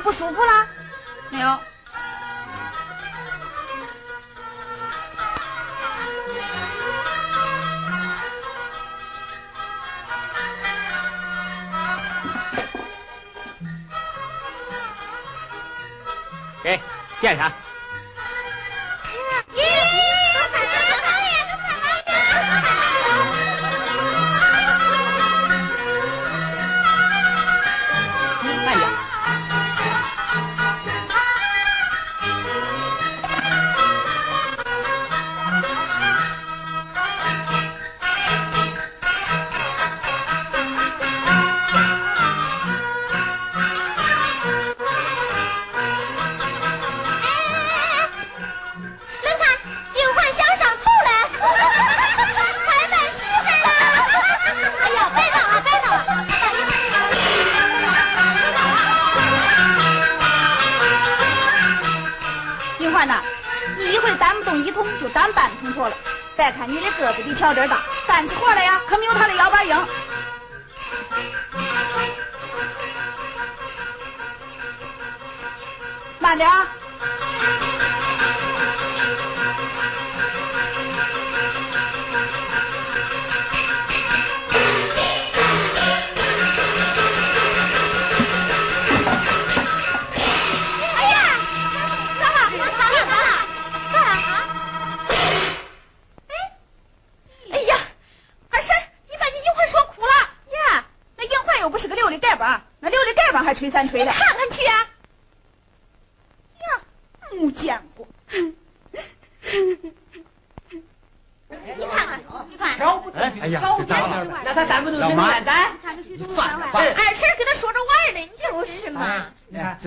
你不舒服了？没有。给，垫上。你的个子比乔珍大，干起活来呀，可没有他的腰板硬。慢点啊。吹三吹的，看看去啊！呀，没见过。你看看，你看。哎呀，这咋了？那他咱不都是男咱？算了吧。二婶跟他说着玩呢，就是嘛。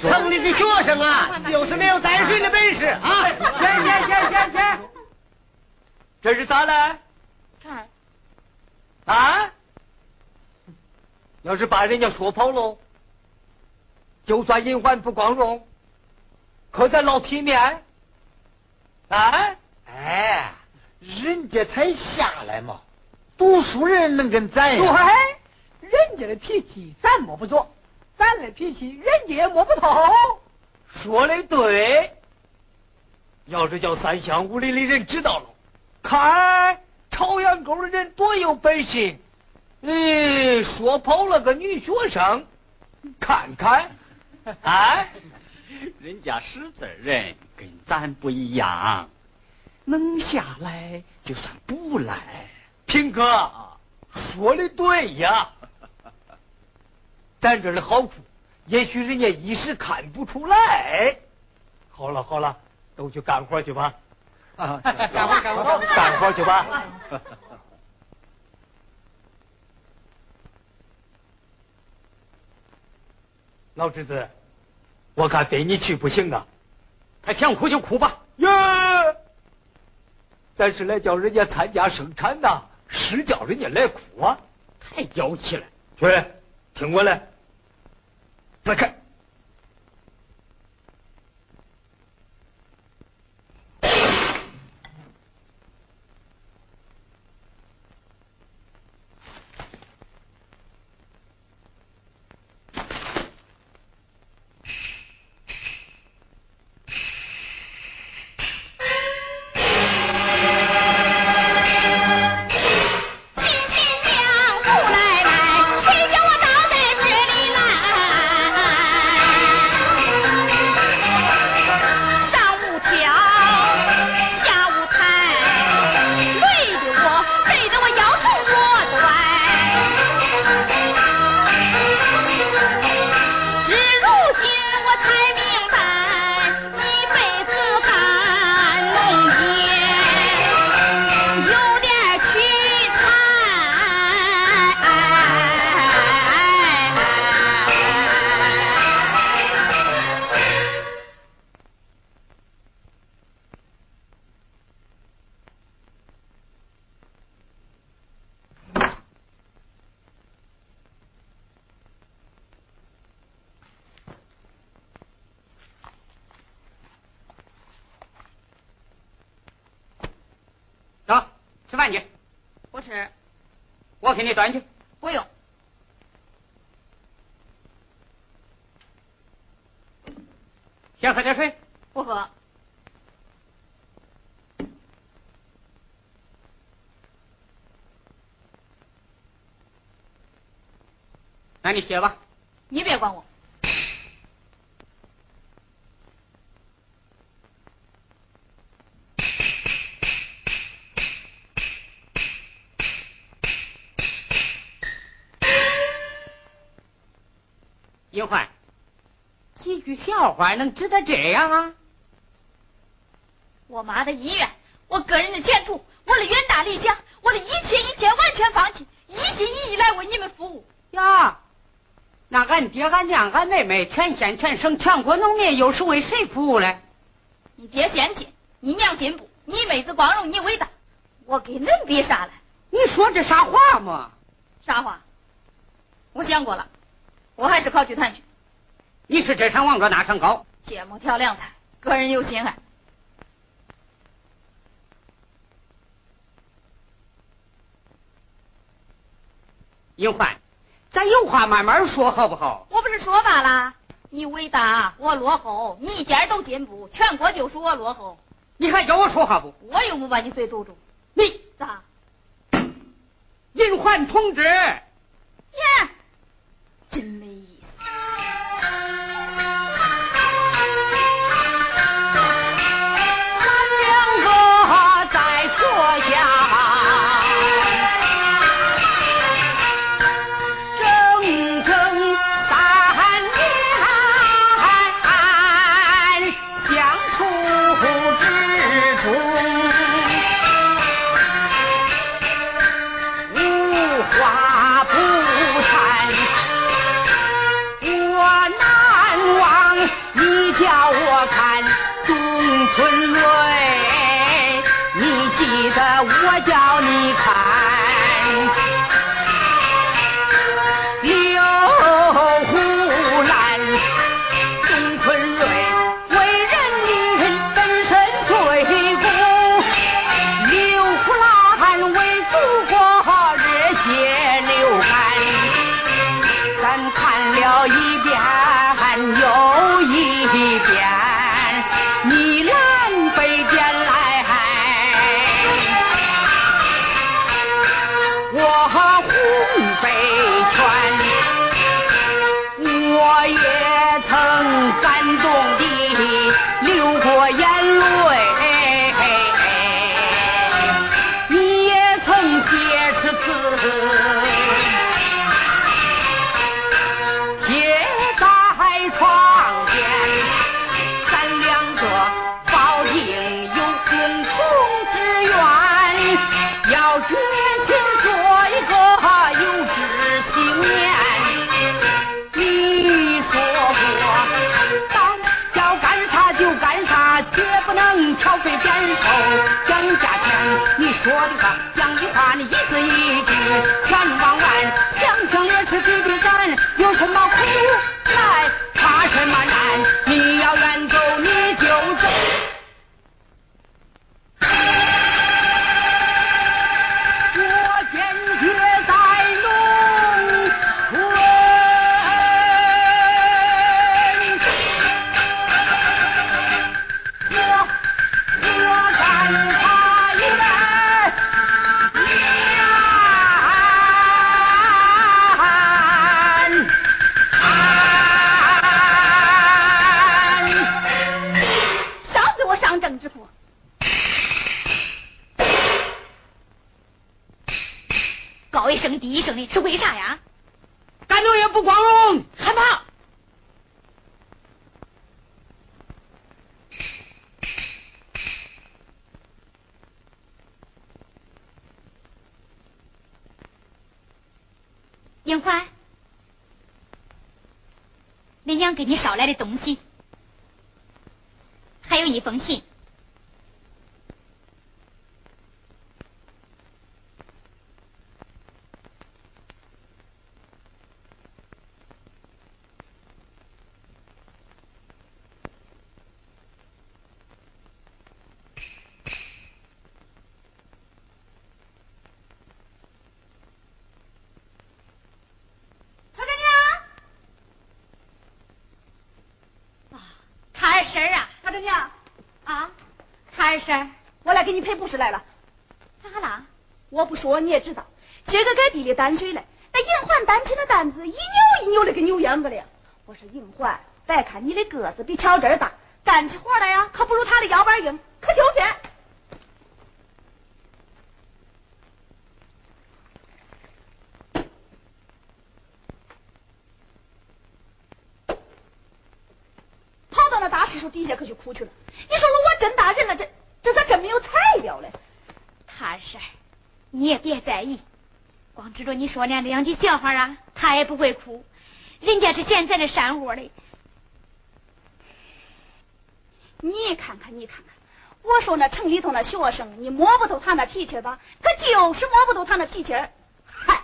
城里的学生啊，就是没有担水的本事啊！去去去去去！这是咋了？看。啊？要是把人家说跑喽？就算隐患不光荣，可咱老体面。啊？哎，人家才下来嘛，读书人能跟咱对，人家的脾气咱摸不着，咱的脾气人家也摸不透。说的对，要是叫三乡五里的人知道了，看朝阳沟的人多有本事，嗯，说跑了个女学生，看看。啊，人家识字人跟咱不一样，能下来就算不赖。平哥说的对呀，咱这儿的好处，也许人家一时看不出来。好了好了，都去干活去吧。啊 干活干活干活去吧。老侄子，我看逮你去不行啊！他想哭就哭吧。耶，咱是来叫人家参加生产的，是叫人家来哭啊！太娇气了。去，听我来，再看。吃饭去，不吃，我给你端去。不用。先喝点水。不喝。那你歇吧。你别管我。英焕，几句笑话能值得这样啊？我妈的医院，我个人的前途，我的远大理想，我的一切一切完全放弃，一心一意来为你们服务。呀，那俺爹、俺娘、俺妹妹，全县、全省、全国农民，又是为谁服务嘞？你爹先进，你娘进步，你妹子光荣，你伟大，我跟恁比啥嘞？你说这啥话嘛？啥话？我想过了。我还是考剧团去。你是这场王着那场高，芥末调凉菜，个人有心爱。英焕，咱有话慢慢说好不好？我不是说罢了，你伟大，我落后；你一家都进步，全国就属我落后。你还叫我说话不？我又没把你嘴堵住。你咋？英焕同志。耶。真没说的话，讲的话，你一字一句全忘高一声低一声的是为啥呀？感觉也不光荣，害怕。英欢，恁娘给你捎来的东西，还有一封信。瞅着呢。啊，看儿婶儿婶，我来给你赔不是来了。咋啦？我不说你也知道，今儿个给地里担水来，那银环担起那担子一扭一扭的，给扭秧歌了。我说银环，别看你的个子比巧珍大，干起活来呀，可不如他的腰板硬，可就这。跑到那大柿树底下可去哭去了。你说说我真大人了，这这咋真没有材料嘞？他婶，你也别在意，光指着你说那两句笑话啊，他也不会哭。人家是现在的山窝嘞。你看看，你看看，我说那城里头那学生，你摸不透他那脾气吧？可就是摸不透他那脾气。嗨。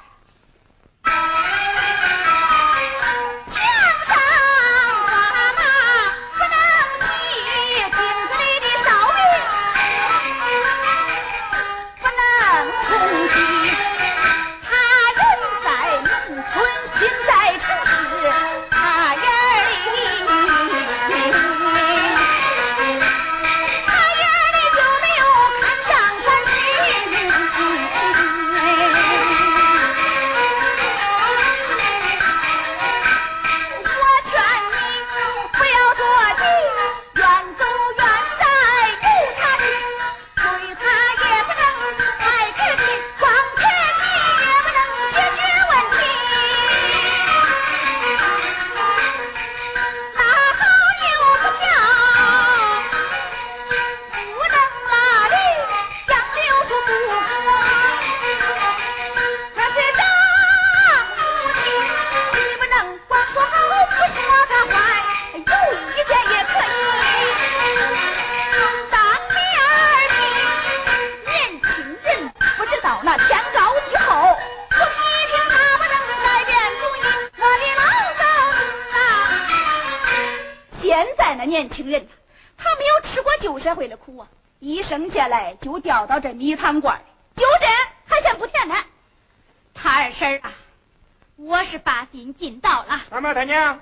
把心尽到了。二毛他娘，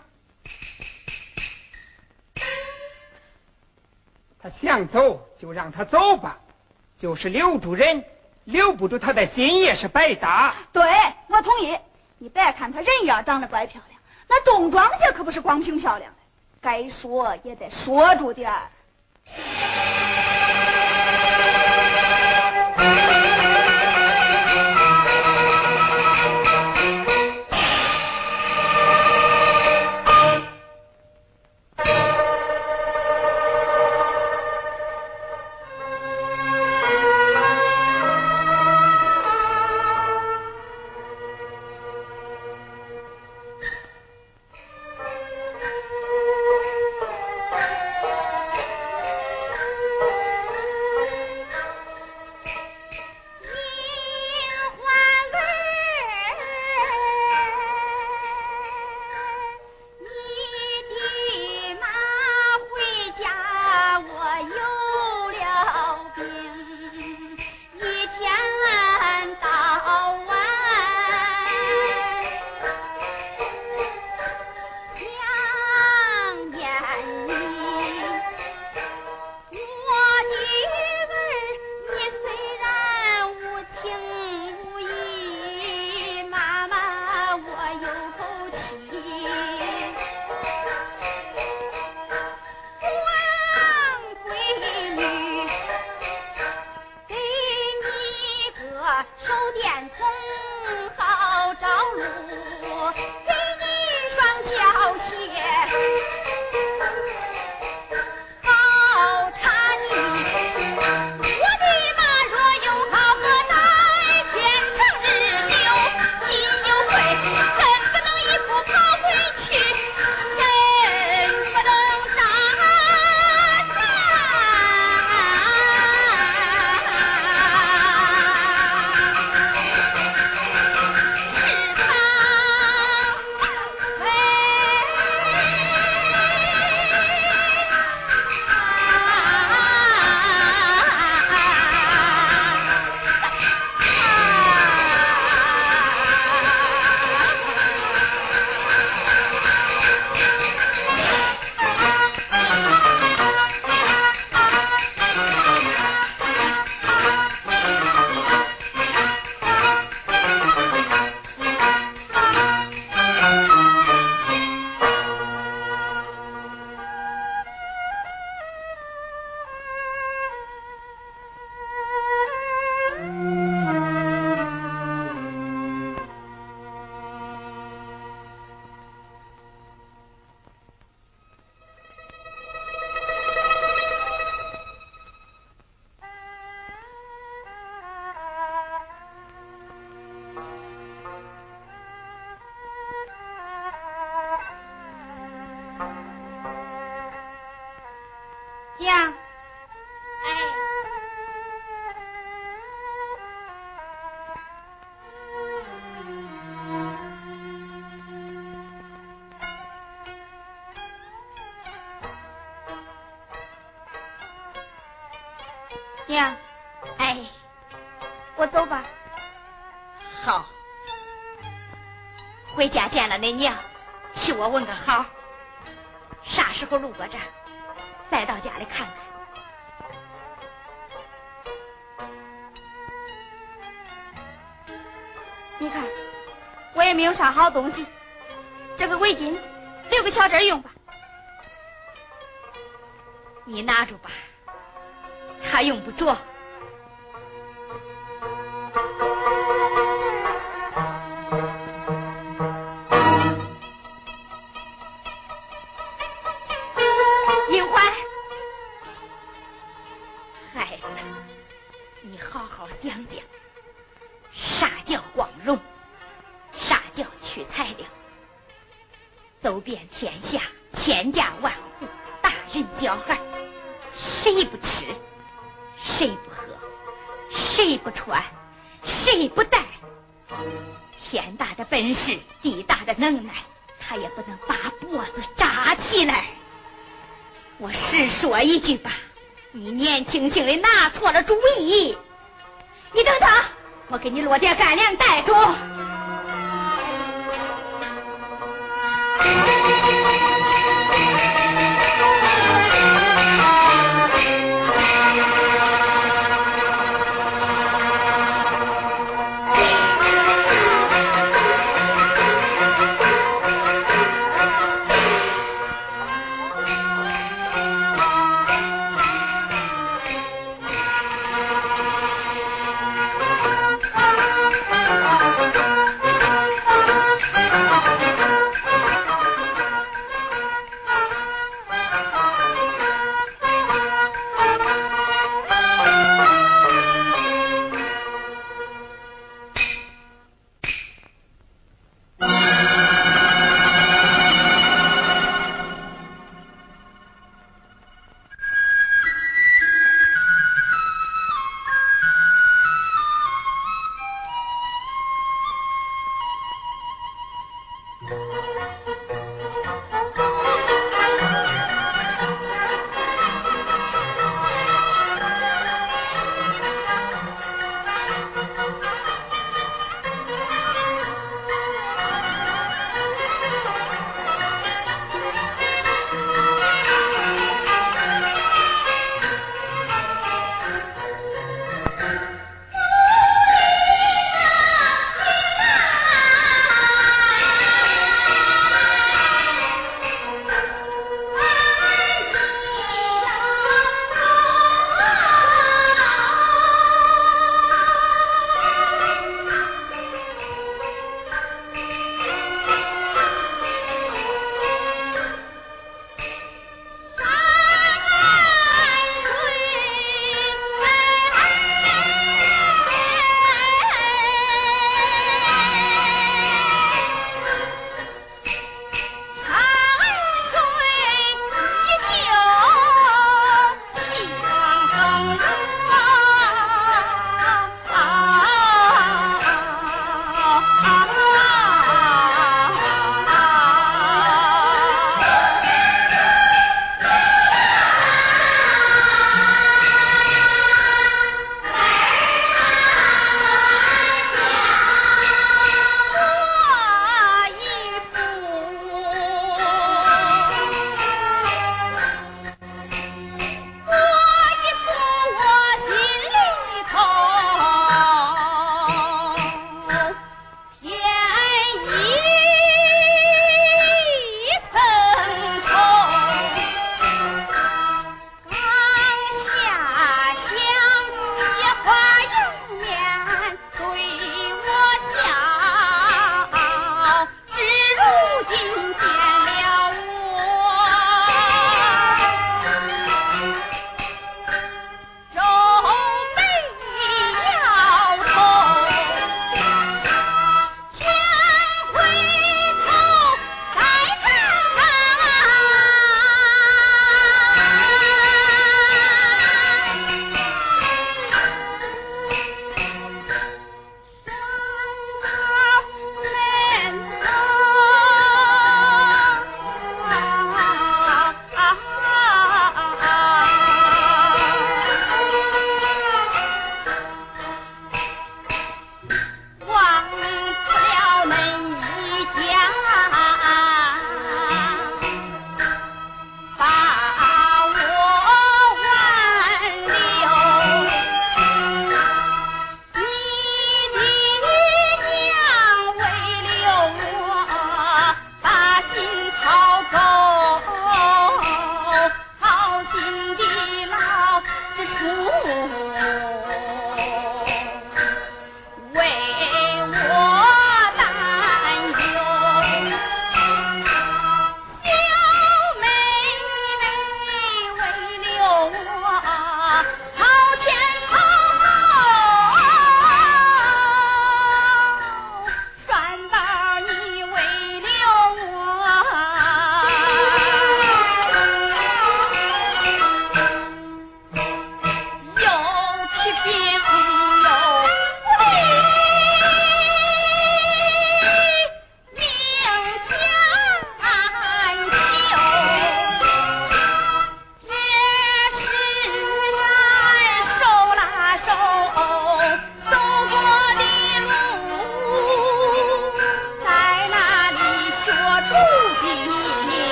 他想走就让他走吧，就是留住人，留不住他的心也是白搭。对，我同意。你别看他人样长得怪漂亮，那种庄稼可不是光凭漂亮的，该说也得说住点儿。dos. 娘，哎，我走吧。好，回家见了恁娘，替我问个好。啥时候路过这儿，再到家里看看。你看，我也没有啥好东西，这个围巾留给巧珍用吧。你拿住吧，他用不着。银环，孩子，你好好想想，啥叫光荣？啥叫取材料？走遍天下，千家万户，大人小孩，谁不吃？谁不喝？谁不穿？谁不带？天大的本事，地大的能耐，他也不能把脖子扎起来。我实说一句吧，你年轻轻的拿错了主意。你等等，我给你落点干粮带着。